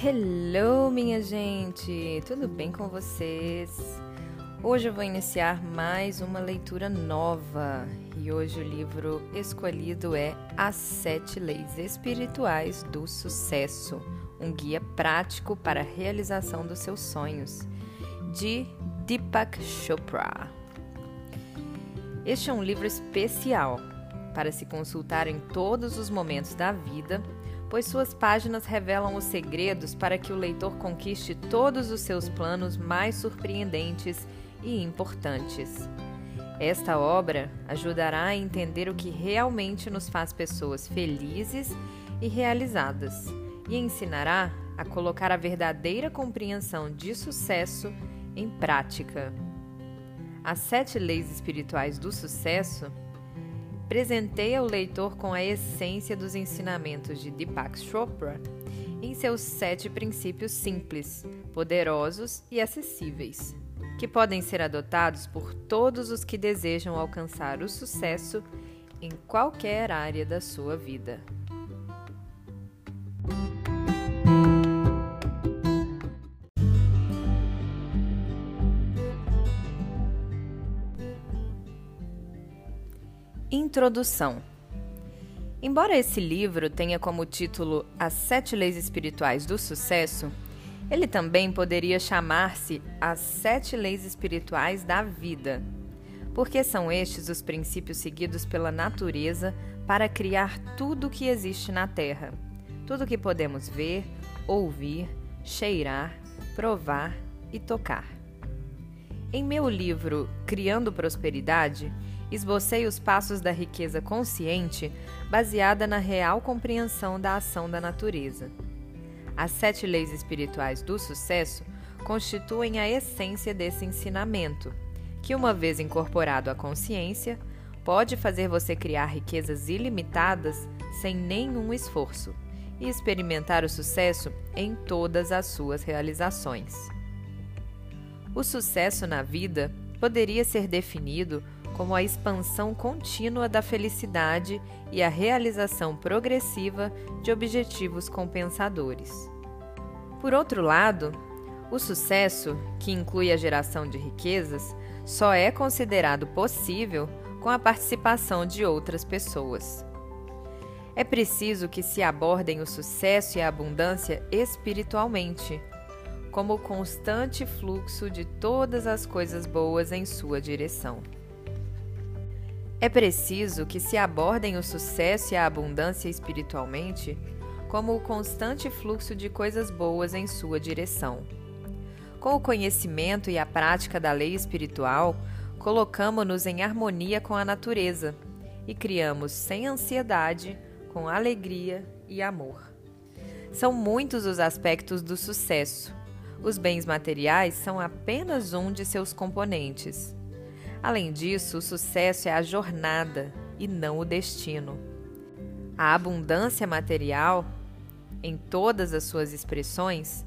Hello, minha gente! Tudo bem com vocês? Hoje eu vou iniciar mais uma leitura nova e hoje o livro escolhido é As Sete Leis Espirituais do Sucesso um guia prático para a realização dos seus sonhos, de Deepak Chopra. Este é um livro especial para se consultar em todos os momentos da vida pois suas páginas revelam os segredos para que o leitor conquiste todos os seus planos mais surpreendentes e importantes. Esta obra ajudará a entender o que realmente nos faz pessoas felizes e realizadas e ensinará a colocar a verdadeira compreensão de sucesso em prática. As sete leis espirituais do sucesso presenteia o leitor com a essência dos ensinamentos de Deepak Chopra em seus sete princípios simples, poderosos e acessíveis, que podem ser adotados por todos os que desejam alcançar o sucesso em qualquer área da sua vida. Introdução Embora esse livro tenha como título As Sete Leis Espirituais do Sucesso, ele também poderia chamar-se As Sete Leis Espirituais da Vida, porque são estes os princípios seguidos pela natureza para criar tudo o que existe na Terra, tudo o que podemos ver, ouvir, cheirar, provar e tocar. Em meu livro Criando Prosperidade, esbocei os passos da riqueza consciente baseada na real compreensão da ação da natureza. As sete leis espirituais do sucesso constituem a essência desse ensinamento, que, uma vez incorporado à consciência, pode fazer você criar riquezas ilimitadas sem nenhum esforço e experimentar o sucesso em todas as suas realizações. O sucesso na vida poderia ser definido como a expansão contínua da felicidade e a realização progressiva de objetivos compensadores. Por outro lado, o sucesso, que inclui a geração de riquezas, só é considerado possível com a participação de outras pessoas. É preciso que se abordem o sucesso e a abundância espiritualmente, como o constante fluxo de todas as coisas boas em sua direção. É preciso que se abordem o sucesso e a abundância espiritualmente como o constante fluxo de coisas boas em sua direção. Com o conhecimento e a prática da lei espiritual, colocamos-nos em harmonia com a natureza e criamos sem ansiedade, com alegria e amor. São muitos os aspectos do sucesso. Os bens materiais são apenas um de seus componentes. Além disso, o sucesso é a jornada e não o destino. A abundância material, em todas as suas expressões,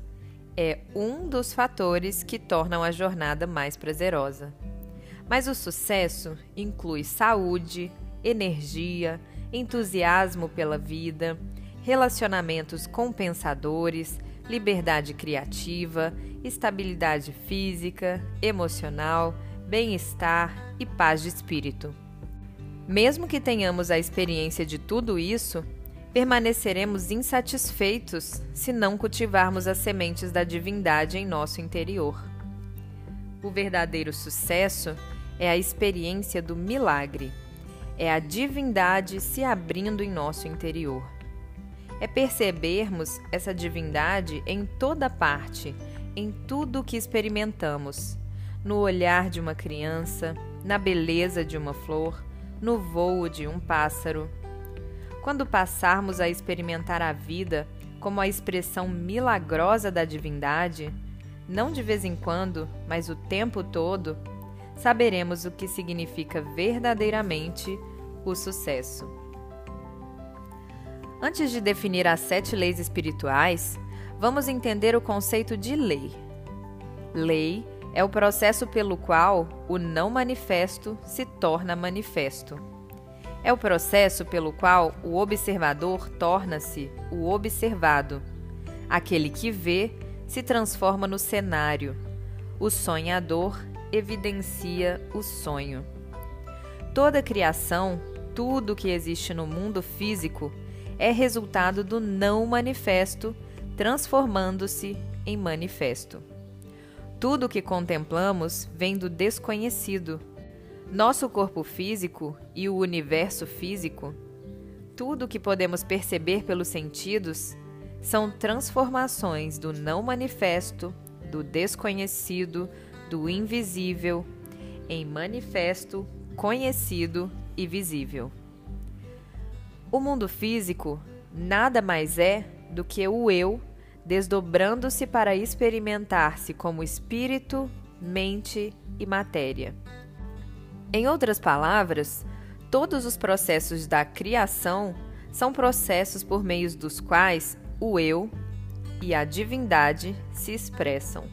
é um dos fatores que tornam a jornada mais prazerosa. Mas o sucesso inclui saúde, energia, entusiasmo pela vida, relacionamentos compensadores, liberdade criativa, estabilidade física, emocional bem-estar e paz de espírito. Mesmo que tenhamos a experiência de tudo isso, permaneceremos insatisfeitos se não cultivarmos as sementes da divindade em nosso interior. O verdadeiro sucesso é a experiência do milagre, é a divindade se abrindo em nosso interior. É percebermos essa divindade em toda parte, em tudo o que experimentamos no olhar de uma criança, na beleza de uma flor, no voo de um pássaro. Quando passarmos a experimentar a vida como a expressão milagrosa da divindade, não de vez em quando, mas o tempo todo, saberemos o que significa verdadeiramente o sucesso. Antes de definir as sete leis espirituais, vamos entender o conceito de lei. Lei é o processo pelo qual o não manifesto se torna manifesto. É o processo pelo qual o observador torna-se o observado. Aquele que vê se transforma no cenário. O sonhador evidencia o sonho. Toda criação, tudo que existe no mundo físico, é resultado do não manifesto, transformando-se em manifesto. Tudo que contemplamos vem do desconhecido. Nosso corpo físico e o universo físico, tudo que podemos perceber pelos sentidos, são transformações do não manifesto, do desconhecido, do invisível, em manifesto, conhecido e visível. O mundo físico nada mais é do que o eu desdobrando-se para experimentar-se como espírito, mente e matéria. Em outras palavras, todos os processos da criação são processos por meio dos quais o eu e a divindade se expressam.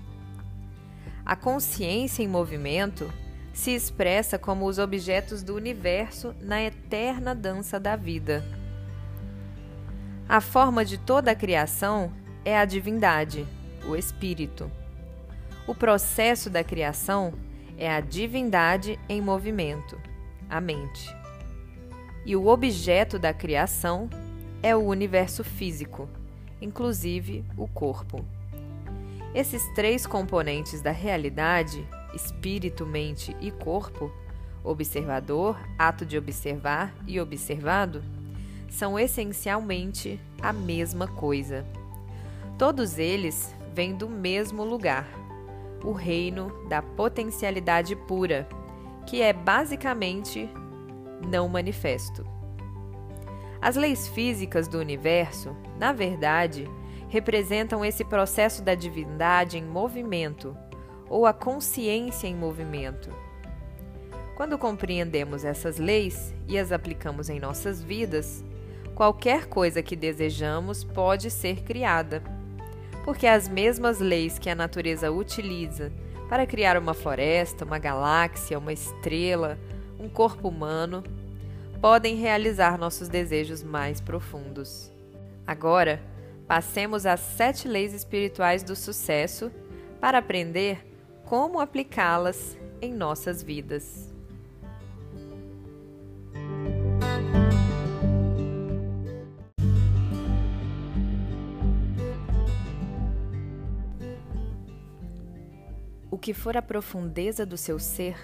A consciência em movimento se expressa como os objetos do universo na eterna dança da vida. A forma de toda a criação é a divindade, o espírito. O processo da criação é a divindade em movimento, a mente. E o objeto da criação é o universo físico, inclusive o corpo. Esses três componentes da realidade, espírito, mente e corpo, observador, ato de observar e observado, são essencialmente a mesma coisa. Todos eles vêm do mesmo lugar, o reino da potencialidade pura, que é basicamente não manifesto. As leis físicas do universo, na verdade, representam esse processo da divindade em movimento, ou a consciência em movimento. Quando compreendemos essas leis e as aplicamos em nossas vidas, qualquer coisa que desejamos pode ser criada porque as mesmas leis que a natureza utiliza para criar uma floresta, uma galáxia, uma estrela, um corpo humano, podem realizar nossos desejos mais profundos. Agora, passemos às sete leis espirituais do sucesso para aprender como aplicá-las em nossas vidas. O que for a profundeza do seu ser,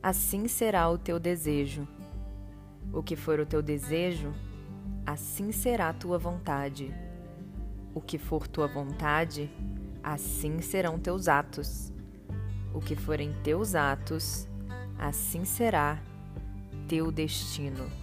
assim será o teu desejo. O que for o teu desejo, assim será a tua vontade. O que for tua vontade, assim serão teus atos. O que forem teus atos, assim será teu destino.